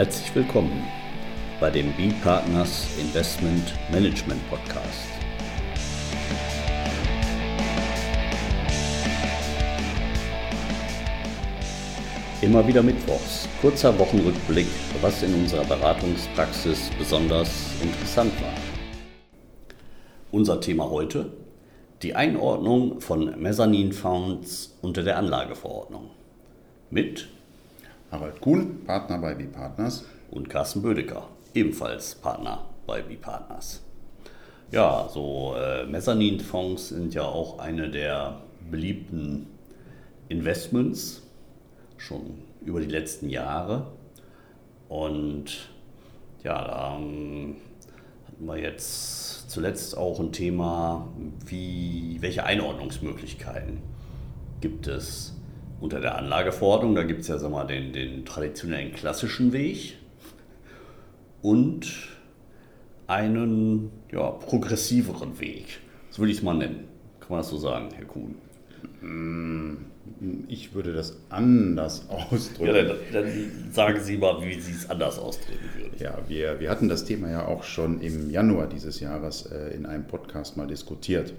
Herzlich willkommen bei dem B-Partners Investment Management Podcast. Immer wieder Mittwochs, kurzer Wochenrückblick, was in unserer Beratungspraxis besonders interessant war. Unser Thema heute, die Einordnung von Mezzanin-Fonds unter der Anlageverordnung. Mit Harald Kuhn, Partner bei B-Partners. Und Carsten Bödecker, ebenfalls Partner bei B-Partners. Ja, so äh, Mezzanin-Fonds sind ja auch eine der beliebten Investments schon über die letzten Jahre. Und ja, da ähm, hatten wir jetzt zuletzt auch ein Thema, wie, welche Einordnungsmöglichkeiten gibt es unter der Anlageverordnung. Da gibt es ja sag mal, den, den traditionellen klassischen Weg und einen ja, progressiveren Weg. So würde ich es mal nennen. Kann man das so sagen, Herr Kuhn? Hm, ich würde das anders ausdrücken. Ja, dann, dann sagen Sie mal, wie Sie es anders ausdrücken würden. Ja, wir, wir hatten das Thema ja auch schon im Januar dieses Jahres äh, in einem Podcast mal diskutiert.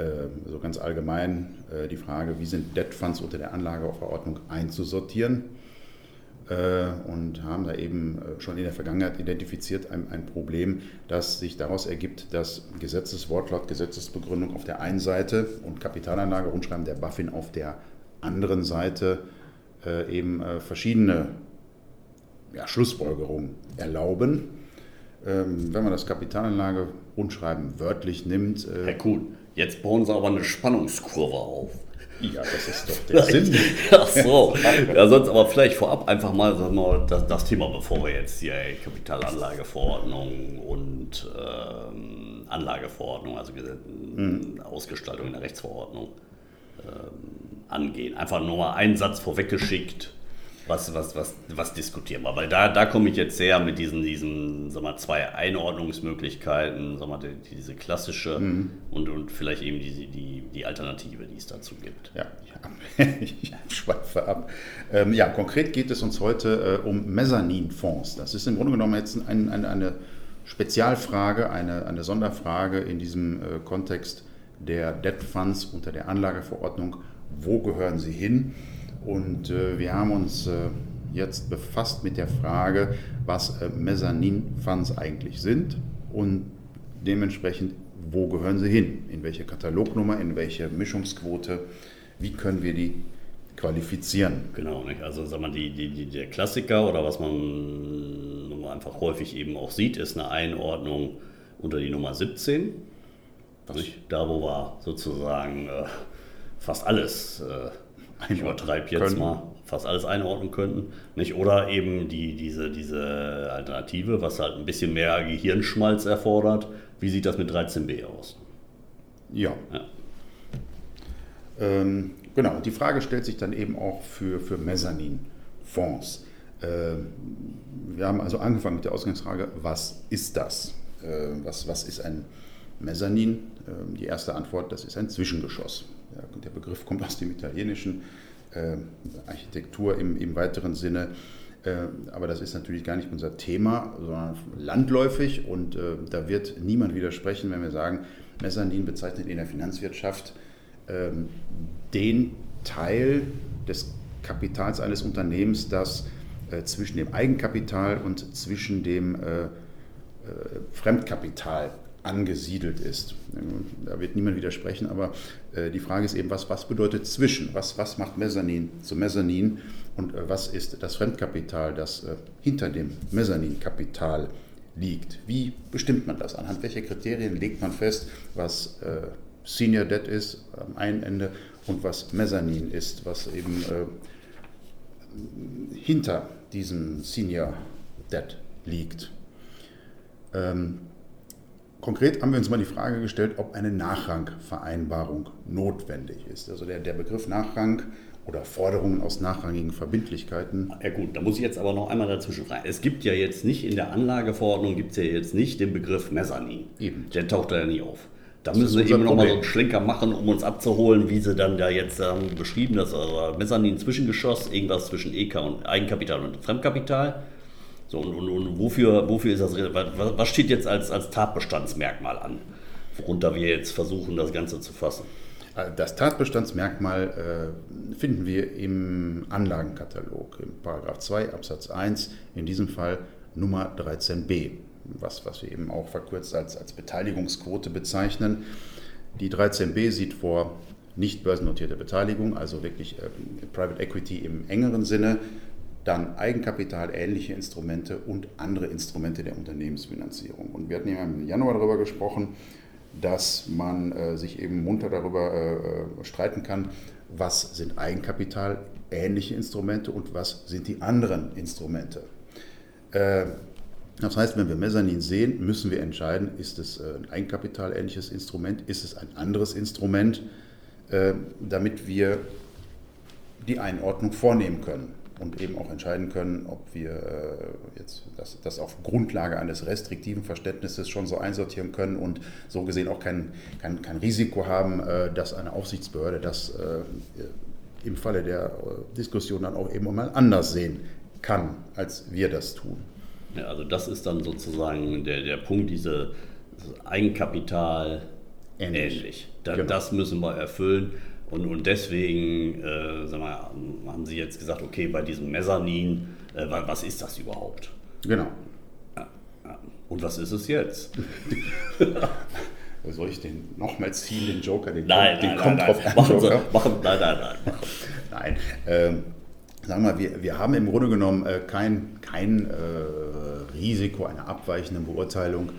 Äh, so ganz allgemein äh, die Frage, wie sind Debt Funds unter der Anlageverordnung einzusortieren? Äh, und haben da eben äh, schon in der Vergangenheit identifiziert ein, ein Problem, das sich daraus ergibt, dass Gesetzeswortlaut, Gesetzesbegründung auf der einen Seite und Kapitalanlage, Rundschreiben der BaFin auf der anderen Seite eben verschiedene ja, Schlussfolgerungen erlauben. Ähm, wenn man das Kapitalanlage Rundschreiben wörtlich nimmt. Herr Kuhn, jetzt bauen Sie aber eine Spannungskurve auf. Ja, das ist doch der Sinn. Ach so. Ja, sonst aber vielleicht vorab einfach mal, sagen wir, das, das Thema, bevor wir jetzt hier Kapitalanlageverordnung und ähm, Anlageverordnung, also hm. Ausgestaltung in der Rechtsverordnung ähm, angehen. Einfach nur mal einen Satz vorweggeschickt was, was, was, was diskutieren wir. Weil da, da komme ich jetzt sehr mit diesen, diesen sag mal, zwei Einordnungsmöglichkeiten, sag mal, die, diese klassische mhm. und, und vielleicht eben die, die, die Alternative, die es dazu gibt. Ja, ich schweife ab. Ähm, ja, konkret geht es uns heute äh, um Mezzaninfonds. Das ist im Grunde genommen jetzt ein, ein, eine Spezialfrage, eine, eine Sonderfrage in diesem äh, Kontext der Debt Funds unter der Anlageverordnung. Wo gehören sie hin? Und äh, wir haben uns äh, jetzt befasst mit der Frage, was äh, Mezzanin-Funds eigentlich sind und dementsprechend, wo gehören sie hin? In welche Katalognummer, in welche Mischungsquote? Wie können wir die qualifizieren? Genau, nicht? also sag mal, die, die, die, der Klassiker oder was man einfach häufig eben auch sieht, ist eine Einordnung unter die Nummer 17. Da, wo wir sozusagen äh, fast alles äh, ich übertreibe jetzt können. mal, fast alles einordnen könnten. Nicht? Oder eben die, diese, diese Alternative, was halt ein bisschen mehr Gehirnschmalz erfordert. Wie sieht das mit 13b aus? Ja. ja. Ähm, genau, die Frage stellt sich dann eben auch für, für Mezzanin-Fonds. Ähm, wir haben also angefangen mit der Ausgangsfrage, was ist das? Äh, was, was ist ein Mezzanin? Ähm, die erste Antwort, das ist ein Zwischengeschoss. Der Begriff kommt aus dem Italienischen, äh, Architektur im, im weiteren Sinne. Äh, aber das ist natürlich gar nicht unser Thema, sondern landläufig und äh, da wird niemand widersprechen, wenn wir sagen, Mezzanin bezeichnet in der Finanzwirtschaft ähm, den Teil des Kapitals eines Unternehmens, das zwischen dem Eigenkapital und zwischen dem Fremdkapital angesiedelt ist. Da wird niemand widersprechen, aber äh, die Frage ist eben, was, was bedeutet zwischen? Was, was macht Mezzanin zu Mezzanin und äh, was ist das Fremdkapital, das äh, hinter dem Mezzaninkapital liegt? Wie bestimmt man das? Anhand welcher Kriterien legt man fest, was Senior Debt ist am einen Ende und was Mezzanin ist, was eben hinter diesem Senior Debt liegt? Ähm, Konkret haben wir uns mal die Frage gestellt, ob eine Nachrangvereinbarung notwendig ist. Also der, der Begriff Nachrang oder Forderungen aus nachrangigen Verbindlichkeiten. Ja gut, da muss ich jetzt aber noch einmal dazwischen fragen. Es gibt ja jetzt nicht in der Anlageverordnung gibt es ja jetzt nicht den Begriff Mezzanin. Eben. Der taucht da ja nie auf. Da müssen wir eben nochmal so einen Schlenker machen, um uns abzuholen, wie sie dann da jetzt ähm, beschrieben, dass also Mezzanin Zwischengeschoss, irgendwas zwischen EK und Eigenkapital und Fremdkapital. So, und, und, und wofür, wofür ist das, was steht jetzt als, als Tatbestandsmerkmal an, worunter wir jetzt versuchen, das Ganze zu fassen? Äh, das Tatbestandsmerkmal äh, finden wir im Anlagenkatalog, im Paragraph 2 Absatz 1, in diesem Fall Nummer 13b, was, was wir eben auch verkürzt als, als Beteiligungsquote bezeichnen. Die 13b sieht vor nicht börsennotierte Beteiligung, also wirklich äh, Private Equity im engeren Sinne, dann Eigenkapital, ähnliche Instrumente und andere Instrumente der Unternehmensfinanzierung. Und wir hatten ja im Januar darüber gesprochen, dass man äh, sich eben munter darüber äh, äh, streiten kann, was sind Eigenkapital, ähnliche Instrumente und was sind die anderen Instrumente. Äh, das heißt, wenn wir Mezzanin sehen, müssen wir entscheiden, ist es äh, ein Eigenkapital-ähnliches Instrument, ist es ein anderes Instrument, äh, damit wir die Einordnung vornehmen können und eben auch entscheiden können, ob wir äh, jetzt das, das auf Grundlage eines restriktiven Verständnisses schon so einsortieren können und so gesehen auch kein, kein, kein Risiko haben, äh, dass eine Aufsichtsbehörde das äh, im Falle der Diskussion dann auch eben mal anders sehen kann, als wir das tun. Ja, also das ist dann sozusagen der, der Punkt, diese Eigenkapital ähnlich. ähnlich. Da, genau. Das müssen wir erfüllen. Und, und deswegen äh, sag mal, haben Sie jetzt gesagt, okay, bei diesem Mezzanin, äh, was ist das überhaupt? Genau. Und was ist es jetzt? Soll ich den nochmal ziehen, den Joker? Den nein, kommt, den kommt nein, drauf an. Machen Sie, machen, nein, nein, nein. nein. Ähm, sagen wir, wir, wir haben im Grunde genommen äh, kein, kein äh, Risiko einer abweichenden Beurteilung,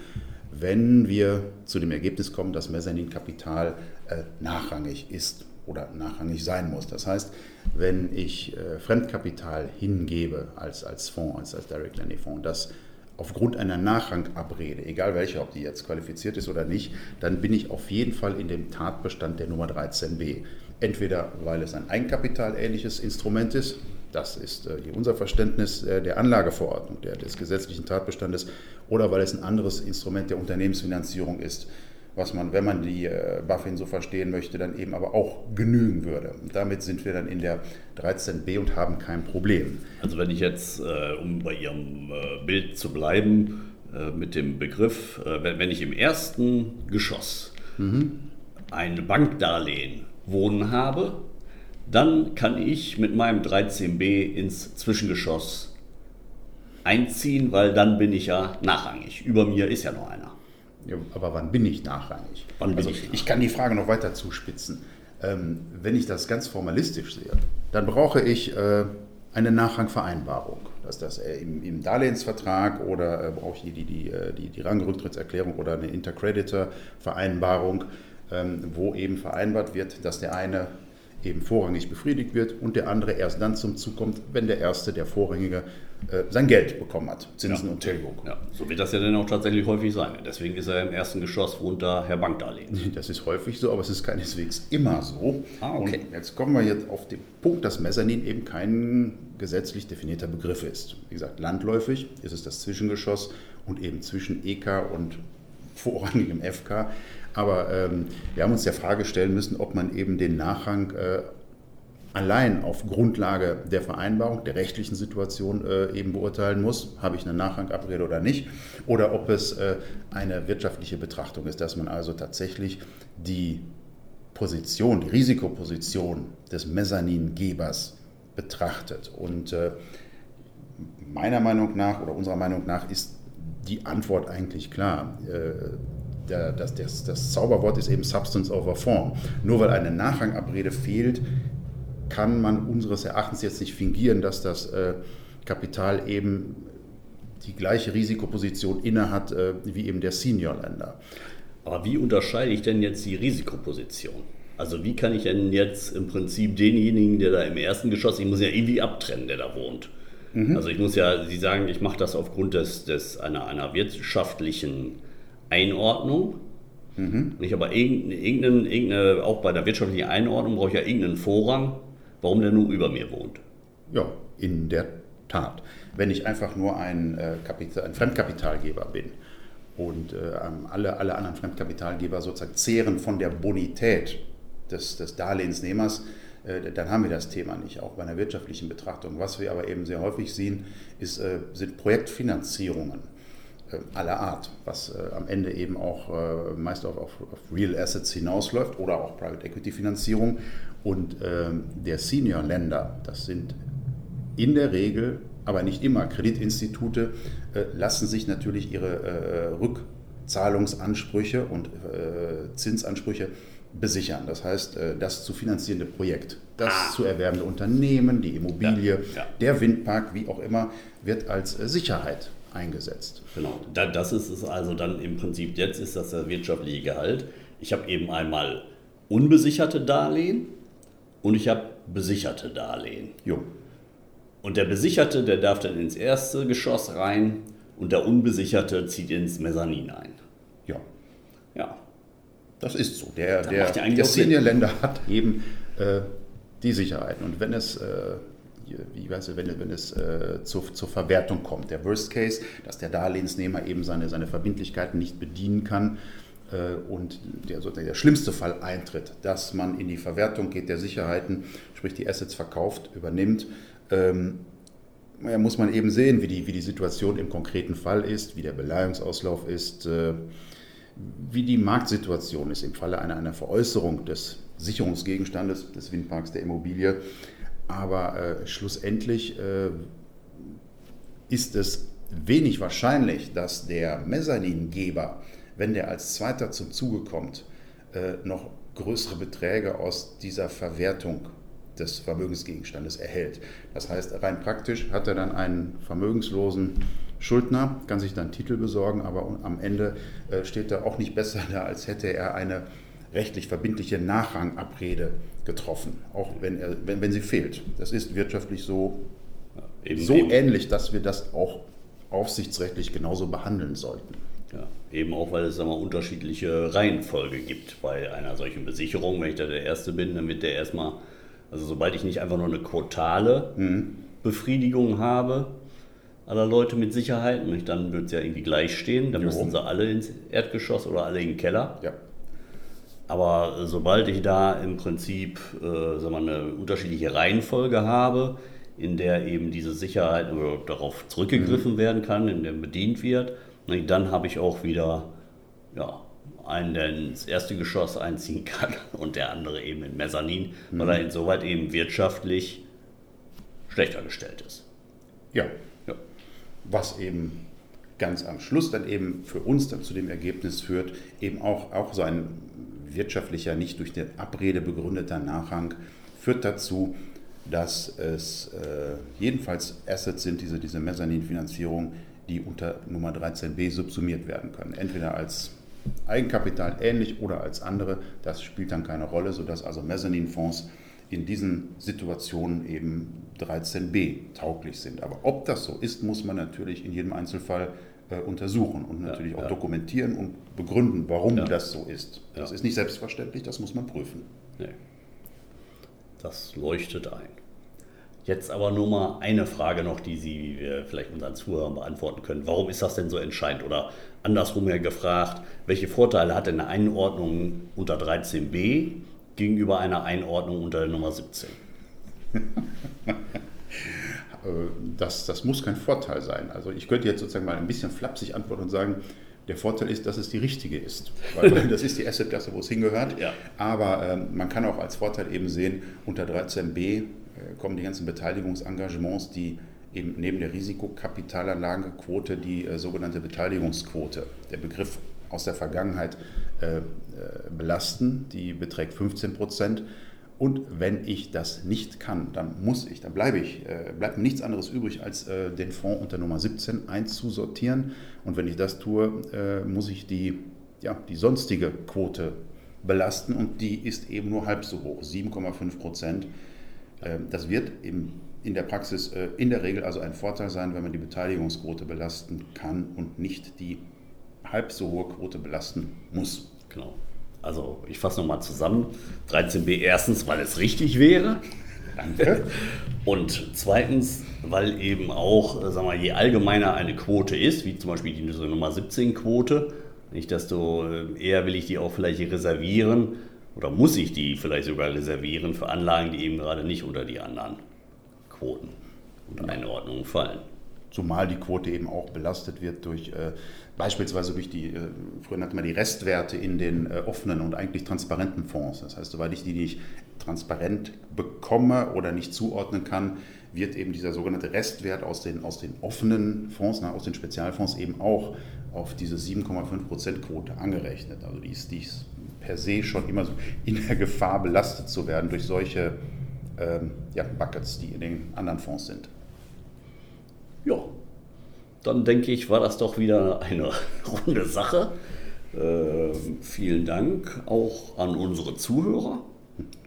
wenn wir zu dem Ergebnis kommen, dass Mezzanin-Kapital äh, nachrangig ist oder nachrangig sein muss. Das heißt, wenn ich äh, Fremdkapital hingebe als, als Fonds, als, als Direct Lending Fonds, das aufgrund einer Nachrangabrede, egal welche, ob die jetzt qualifiziert ist oder nicht, dann bin ich auf jeden Fall in dem Tatbestand der Nummer 13b. Entweder weil es ein Eigenkapitalähnliches Instrument ist, das ist äh, unser Verständnis äh, der Anlageverordnung, der, des gesetzlichen Tatbestandes, oder weil es ein anderes Instrument der Unternehmensfinanzierung ist, was man, wenn man die äh, BaFin so verstehen möchte, dann eben aber auch genügen würde. Und damit sind wir dann in der 13b und haben kein Problem. Also wenn ich jetzt, äh, um bei Ihrem äh, Bild zu bleiben, mit dem Begriff, wenn ich im ersten Geschoss mhm. ein Bankdarlehen wohnen habe, dann kann ich mit meinem 13b ins Zwischengeschoss einziehen, weil dann bin ich ja nachrangig. Über mir ist ja noch einer. Ja, aber wann bin ich nachrangig? Wann also ich, ich, kann die Frage noch weiter zuspitzen. Ähm, wenn ich das ganz formalistisch sehe, dann brauche ich äh, eine Nachrangvereinbarung. Dass das äh, im, im, Darlehensvertrag oder äh, brauche ich die, die, äh, die, die Rangrücktrittserklärung oder eine Intercreditor-Vereinbarung, ähm, wo eben vereinbart wird, dass der eine eben vorrangig befriedigt wird und der andere erst dann zum Zug kommt, wenn der erste, der vorrangige, sein Geld bekommen hat, Zinsen ja. und Tilgung. Ja, so wird das ja dann auch tatsächlich häufig sein. Deswegen ist er im ersten Geschoss wohnt da Herr Bankdarlehen. Das ist häufig so, aber es ist keineswegs immer so. Ah, okay. Und jetzt kommen wir jetzt auf den Punkt, dass Mezzanin eben kein gesetzlich definierter Begriff ist. Wie gesagt, landläufig ist es das Zwischengeschoss und eben zwischen EK und vorrangigem FK. Aber ähm, wir haben uns der Frage stellen müssen, ob man eben den Nachrang äh, allein auf Grundlage der Vereinbarung, der rechtlichen Situation äh, eben beurteilen muss, habe ich eine Nachrangabrede oder nicht, oder ob es äh, eine wirtschaftliche Betrachtung ist, dass man also tatsächlich die Position, die Risikoposition des Mezzaningebers betrachtet. Und äh, meiner Meinung nach oder unserer Meinung nach ist die Antwort eigentlich klar. Äh, das, das, das Zauberwort ist eben Substance over Form. Nur weil eine Nachrangabrede fehlt, kann man unseres Erachtens jetzt nicht fingieren, dass das äh, Kapital eben die gleiche Risikoposition innehat äh, wie eben der Senior-Länder. Aber wie unterscheide ich denn jetzt die Risikoposition? Also wie kann ich denn jetzt im Prinzip denjenigen, der da im ersten Geschoss, ich muss ja irgendwie abtrennen, der da wohnt. Mhm. Also ich muss ja, Sie sagen, ich mache das aufgrund des, des einer, einer wirtschaftlichen Einordnung. Mhm. Nicht, aber irgendeine, irgendeine, auch bei der wirtschaftlichen Einordnung brauche ich ja irgendeinen Vorrang, warum der nur über mir wohnt. Ja, in der Tat. Wenn ich einfach nur ein, äh, Kapital, ein Fremdkapitalgeber bin und äh, alle, alle anderen Fremdkapitalgeber sozusagen zehren von der Bonität des, des Darlehensnehmers, äh, dann haben wir das Thema nicht, auch bei einer wirtschaftlichen Betrachtung. Was wir aber eben sehr häufig sehen, ist, äh, sind Projektfinanzierungen äh, aller Art, was am Ende eben auch meist auf, auf, auf Real Assets hinausläuft oder auch Private Equity Finanzierung. Und ähm, der Senior Lender, das sind in der Regel, aber nicht immer, Kreditinstitute, lassen sich natürlich ihre Rückzahlungsansprüche und Zinsansprüche besichern. Das heißt, äh, das zu finanzierende Projekt, das ah. zu erwerbende Unternehmen, die Immobilie, ja, ja. der Windpark, wie auch immer, wird als äh, Sicherheit eingesetzt. Genau, das ist es also dann im Prinzip, jetzt ist das der wirtschaftliche Gehalt. Ich habe eben einmal unbesicherte Darlehen und ich habe besicherte Darlehen. Jo. Und der Besicherte, der darf dann ins erste Geschoss rein und der Unbesicherte zieht ins Mezzanin ein. Ja. Ja, das ist so. Der, der, der Senior-Länder hat eben äh, die Sicherheiten. Und wenn es, äh, wie weiß ich, wenn, wenn es äh, zur, zur Verwertung kommt, der Worst Case, dass der Darlehensnehmer eben seine, seine Verbindlichkeiten nicht bedienen kann, und der, der schlimmste Fall eintritt, dass man in die Verwertung geht der Sicherheiten, sprich die Assets verkauft, übernimmt, ähm, muss man eben sehen, wie die, wie die Situation im konkreten Fall ist, wie der Beleihungsauslauf ist. Äh, wie die Marktsituation ist im Falle einer, einer Veräußerung des Sicherungsgegenstandes des Windparks der Immobilie. Aber äh, schlussendlich äh, ist es wenig wahrscheinlich, dass der Mezzaningeber, wenn der als Zweiter zum Zuge kommt, äh, noch größere Beträge aus dieser Verwertung des Vermögensgegenstandes erhält. Das heißt, rein praktisch hat er dann einen vermögenslosen Schuldner, kann sich dann Titel besorgen, aber am Ende äh, steht er auch nicht besser da, als hätte er eine rechtlich verbindliche Nachrangabrede getroffen, auch wenn, er, wenn, wenn sie fehlt. Das ist wirtschaftlich so, eben, so eben. ähnlich, dass wir das auch aufsichtsrechtlich genauso behandeln sollten. Ja, eben auch, weil es mal, unterschiedliche Reihenfolge gibt bei einer solchen Besicherung. Wenn ich da der Erste bin, dann wird der erstmal, also sobald ich nicht einfach nur eine quotale mhm. Befriedigung habe, aller Leute mit Sicherheit. Nicht? Dann wird es ja irgendwie gleich stehen. Dann jo. müssen sie alle ins Erdgeschoss oder alle in den Keller. Ja. Aber sobald ich da im Prinzip äh, sagen wir, eine unterschiedliche Reihenfolge habe, in der eben diese Sicherheit darauf zurückgegriffen mhm. werden kann, in der bedient wird, dann habe ich auch wieder ja, einen, der ins erste Geschoss einziehen kann und der andere eben in Mezzanin, mhm. weil er insoweit eben wirtschaftlich schlechter gestellt ist. Ja, was eben ganz am Schluss dann eben für uns dann zu dem Ergebnis führt, eben auch, auch so ein wirtschaftlicher, nicht durch die Abrede begründeter Nachrang führt dazu, dass es äh, jedenfalls Assets sind, diese, diese Mezzaninfinanzierung, die unter Nummer 13b subsumiert werden können. Entweder als Eigenkapital ähnlich oder als andere. Das spielt dann keine Rolle, sodass also Mezzaninfonds in diesen Situationen eben 13b tauglich sind. Aber ob das so ist, muss man natürlich in jedem Einzelfall äh, untersuchen und natürlich ja, auch ja. dokumentieren und begründen, warum ja. das so ist. Das ist nicht selbstverständlich, das muss man prüfen. Nee. Das leuchtet ein. Jetzt aber nur mal eine Frage noch, die Sie vielleicht unseren Zuhörern beantworten können. Warum ist das denn so entscheidend? Oder andersrum her gefragt, welche Vorteile hat eine Einordnung unter 13b gegenüber einer Einordnung unter der Nummer 17? das, das muss kein Vorteil sein. Also ich könnte jetzt sozusagen mal ein bisschen flapsig antworten und sagen, der Vorteil ist, dass es die richtige ist. Weil das ist die Assetklasse, wo es hingehört. Ja. Aber ähm, man kann auch als Vorteil eben sehen, unter 13b äh, kommen die ganzen Beteiligungsengagements, die eben neben der Risikokapitalanlagequote die äh, sogenannte Beteiligungsquote, der Begriff aus der Vergangenheit, äh, äh belasten. Die beträgt 15 Prozent. Und wenn ich das nicht kann, dann muss ich, dann bleibe ich, äh, bleibt mir nichts anderes übrig, als äh, den Fonds unter Nummer 17 einzusortieren. Und wenn ich das tue, äh, muss ich die, ja, die sonstige Quote belasten und die ist eben nur halb so hoch, 7,5 Prozent. Äh, das wird in der Praxis äh, in der Regel also ein Vorteil sein, wenn man die Beteiligungsquote belasten kann und nicht die halb so hohe Quote belasten muss. Genau. Also ich fasse nochmal zusammen. 13b erstens, weil es richtig wäre. Danke. Und zweitens, weil eben auch, äh, sagen wir, je allgemeiner eine Quote ist, wie zum Beispiel die Nummer 17 Quote, nicht desto äh, eher will ich die auch vielleicht reservieren Oder muss ich die vielleicht sogar reservieren für Anlagen, die eben gerade nicht unter die anderen Quoten und Einordnungen fallen? Zumal die Quote eben auch belastet wird durch äh, beispielsweise durch die, äh, früher nannte man die Restwerte in den äh, offenen und eigentlich transparenten Fonds. Das heißt, soweit ich die nicht transparent bekomme oder nicht zuordnen kann, wird eben dieser sogenannte Restwert aus den, aus den offenen Fonds, na, aus den Spezialfonds eben auch auf diese 7,5% Quote angerechnet. Also die ist, die ist per se schon immer so in der Gefahr, belastet zu werden durch solche ähm, ja, Buckets, die in den anderen Fonds sind. Ja, dann denke ich, war das doch wieder eine runde Sache. Äh, vielen Dank auch an unsere Zuhörer.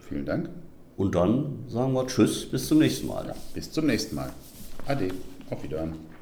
Vielen Dank. Und dann sagen wir Tschüss, bis zum nächsten Mal. Bis zum nächsten Mal. Ade. Auf Wiedersehen.